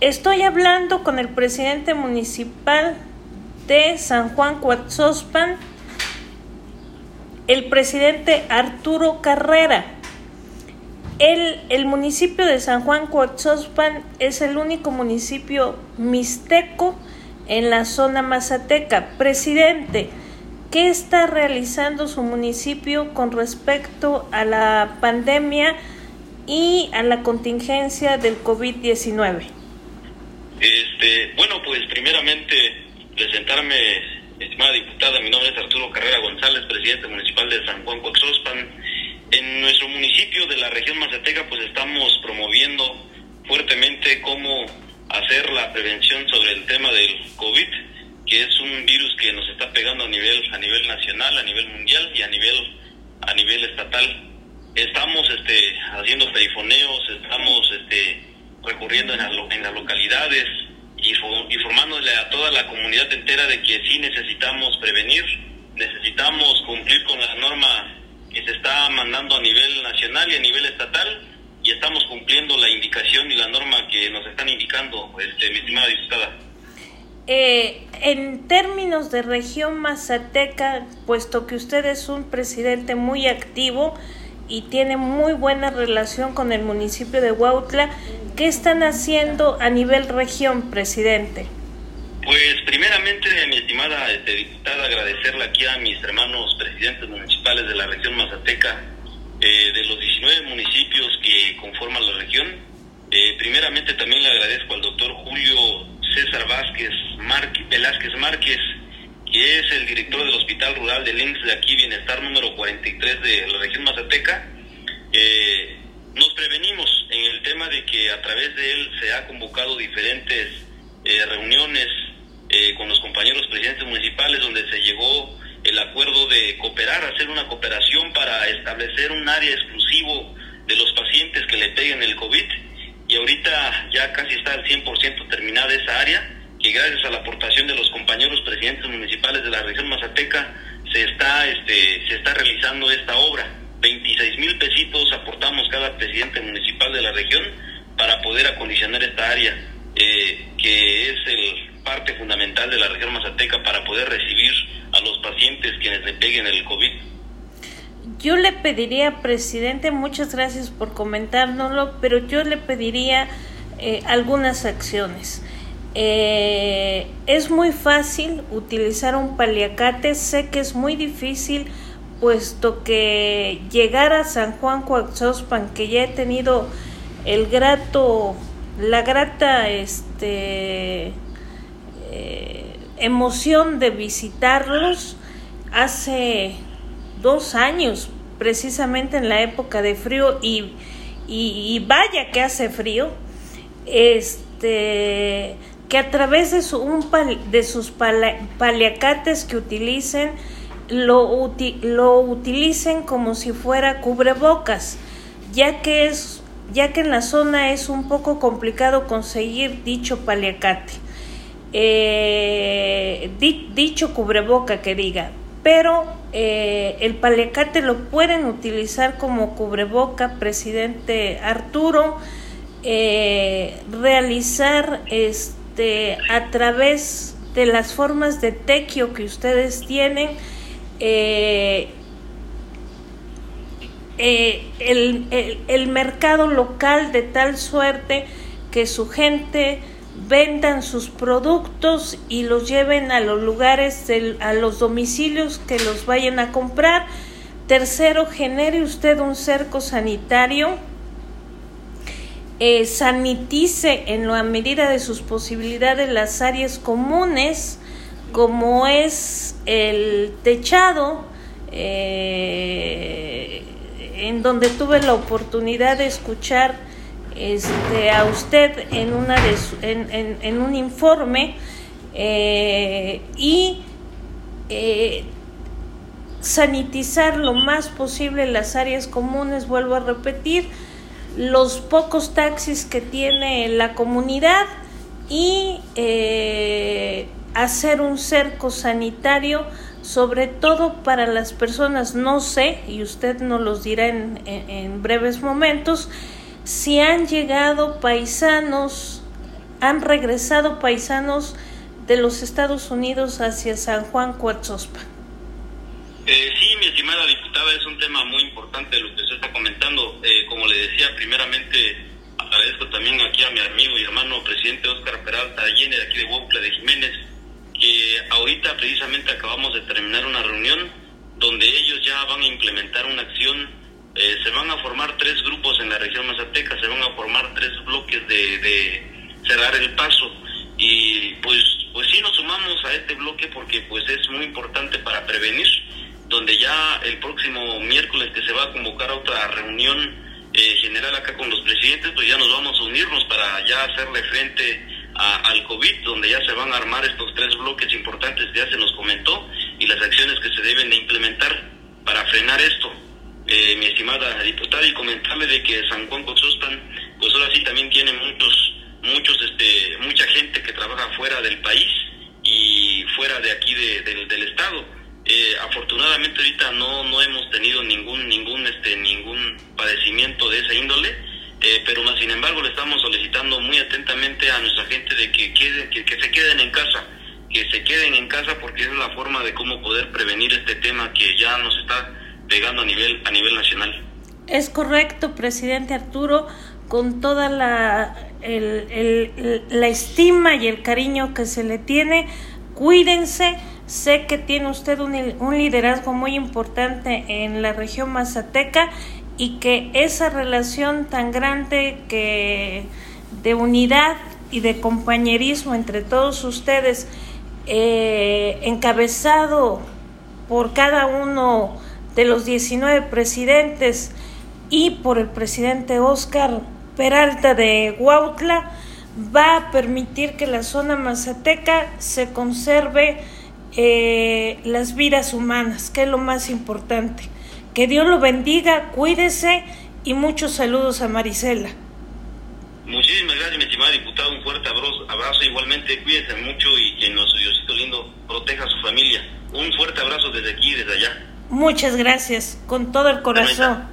Estoy hablando con el presidente municipal de San Juan Coatzospan, el presidente Arturo Carrera. El, el municipio de San Juan Coatzospan es el único municipio mixteco en la zona mazateca. Presidente, ¿qué está realizando su municipio con respecto a la pandemia y a la contingencia del COVID-19? Este, bueno, pues primeramente presentarme, estimada diputada, mi nombre es Arturo Carrera González, presidente municipal de San Juan Coaxospan. En nuestro municipio de la región Mazateca, pues estamos promoviendo fuertemente cómo hacer la prevención sobre el tema del COVID, que es un virus que nos está pegando a nivel a nivel nacional, a nivel mundial y a nivel a nivel estatal. Estamos este haciendo perifoneos, estamos este recurriendo en, en las localidades informándole a toda la comunidad entera de que sí necesitamos prevenir, necesitamos cumplir con la norma que se está mandando a nivel nacional y a nivel estatal y estamos cumpliendo la indicación y la norma que nos están indicando, este, mi estimada diputada. Eh, en términos de región mazateca, puesto que usted es un presidente muy activo, y tiene muy buena relación con el municipio de Huautla. ¿Qué están haciendo a nivel región, presidente? Pues primeramente, mi estimada este, diputada, agradecerle aquí a mis hermanos presidentes municipales de la región Mazateca, eh, de los 19 municipios que conforman la región. Eh, primeramente también le agradezco al doctor Julio César Vázquez Velázquez Márquez, que es el director del Hospital Rural de Links de aquí, Bienestar número 43 de la región Mazateca, eh, nos prevenimos en el tema de que a través de él se ha convocado diferentes eh, reuniones eh, con los compañeros presidentes municipales donde se llegó el acuerdo de cooperar, hacer una cooperación para establecer un área exclusivo de los pacientes que le peguen el COVID. Y ahorita ya casi está al 100% terminada esa área que gracias a la aportación de los compañeros presidentes municipales de la región Mazateca se está este se está realizando esta obra 26 mil pesitos aportamos cada presidente municipal de la región para poder acondicionar esta área eh, que es el parte fundamental de la región Mazateca para poder recibir a los pacientes quienes le peguen el COVID. Yo le pediría, presidente, muchas gracias por comentárnoslo, pero yo le pediría eh, algunas acciones. Eh, es muy fácil utilizar un paliacate, sé que es muy difícil puesto que llegar a San Juan Coaxospan, que ya he tenido el grato, la grata este, eh, emoción de visitarlos hace dos años, precisamente en la época de frío, y, y, vaya que hace frío, este que a través de, su, un de sus paliacates que utilicen, lo, lo utilicen como si fuera cubrebocas, ya que, es, ya que en la zona es un poco complicado conseguir dicho paliacate, eh, dicho cubreboca que diga, pero eh, el paliacate lo pueden utilizar como cubreboca, presidente Arturo, eh, realizar este este, a través de las formas de tequio que ustedes tienen, eh, eh, el, mercado local de tal suerte que su gente vendan sus productos y los lleven a los lugares, a los domicilios que los vayan a comprar. Tercero, genere usted un cerco sanitario eh, sanitice en la medida de sus posibilidades las áreas comunes, como es el techado, eh, en donde tuve la oportunidad de escuchar este, a usted en, una en, un informe eh, y sanitizar lo más posible las áreas comunes, vuelvo a repetir, los pocos taxis que tiene la comunidad y eh, hacer un cerco sanitario, sobre todo para las personas, no sé, y usted nos los dirá en, breves momentos, si han llegado paisanos han regresado paisanos de los Estados Unidos hacia San Juan Coatzospa. Eh, sí, mi estimada diputada, es un tema muy importante lo que usted está comentando. Eh, como le decía, primeramente agradezco también aquí a mi amigo y hermano presidente Oscar Peralta Allende, de aquí de Huautla de Jiménez, que ahorita precisamente acabamos de terminar una reunión donde ellos ya van a implementar una acción. Eh, se van a formar tres grupos en la región Mazateca, se van a formar tres bloques de, de cerrar el paso y pues pues sí nos sumamos a este bloque porque pues es muy importante para prevenir donde ya el próximo miércoles que se va a convocar otra reunión eh, general acá con los presidentes pues ya nos vamos a unirnos para ya hacerle frente al COVID donde ya se van a armar estos tres bloques importantes que ya se nos comentó y las acciones que se deben de implementar para frenar esto. Eh, mi estimada diputada y comentarle de que San Juan Cotzospan pues ahora sí también tiene muchos muchos este mucha gente que trabaja fuera del país y fuera de aquí del estado. Eh, afortunadamente ahorita no no hemos tenido ningún ningún este ningún padecimiento de esa índole eh, pero sin embargo le estamos solicitando muy atentamente a nuestra gente de que queden que, que se queden en casa que se queden en casa porque es la forma de cómo poder prevenir este tema que ya nos está pegando a nivel a nivel nacional es correcto presidente Arturo con toda la, la estima y el cariño que se le tiene. Cuídense, sé que tiene usted un, un liderazgo muy importante en la región mazateca y que esa relación tan grande que de unidad y de compañerismo entre todos ustedes, eh, encabezado por cada uno de los 19 presidentes y por el presidente Oscar Peralta de Huautla va a permitir que la zona mazateca se conserve eh, las vidas humanas, que es lo más importante. Que Dios lo bendiga, cuídese y muchos saludos a Marisela. Muchísimas gracias, mi estimada diputada. Un fuerte abrazo, igualmente. Cuídese mucho y que nuestro Diosito lindo proteja a su familia. Un fuerte abrazo desde aquí y desde allá. Muchas gracias, con todo el corazón.